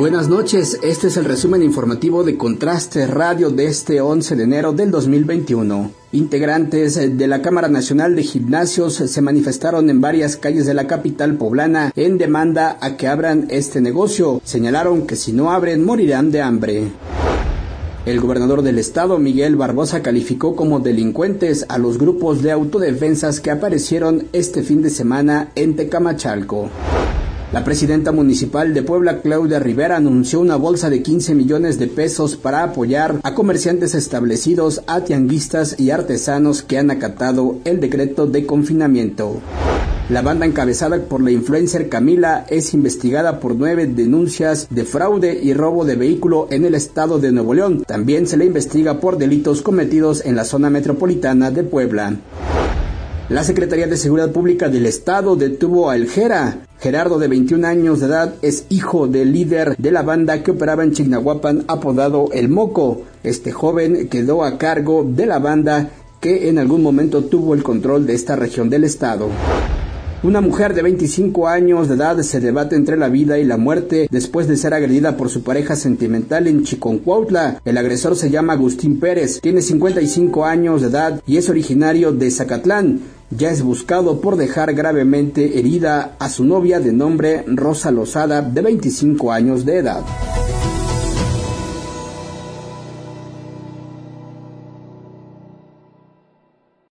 Buenas noches, este es el resumen informativo de Contraste Radio de este 11 de enero del 2021. Integrantes de la Cámara Nacional de Gimnasios se manifestaron en varias calles de la capital poblana en demanda a que abran este negocio. Señalaron que si no abren morirán de hambre. El gobernador del estado, Miguel Barbosa, calificó como delincuentes a los grupos de autodefensas que aparecieron este fin de semana en Tecamachalco. La presidenta municipal de Puebla, Claudia Rivera, anunció una bolsa de 15 millones de pesos para apoyar a comerciantes establecidos, a tianguistas y artesanos que han acatado el decreto de confinamiento. La banda encabezada por la influencer Camila es investigada por nueve denuncias de fraude y robo de vehículo en el estado de Nuevo León. También se le investiga por delitos cometidos en la zona metropolitana de Puebla. La Secretaría de Seguridad Pública del Estado detuvo a El Jera. Gerardo, de 21 años de edad, es hijo del líder de la banda que operaba en Chignahuapan, apodado El Moco. Este joven quedó a cargo de la banda que en algún momento tuvo el control de esta región del estado. Una mujer de 25 años de edad se debate entre la vida y la muerte después de ser agredida por su pareja sentimental en Chiconcuautla. El agresor se llama Agustín Pérez, tiene 55 años de edad y es originario de Zacatlán. Ya es buscado por dejar gravemente herida a su novia de nombre Rosa Lozada de 25 años de edad.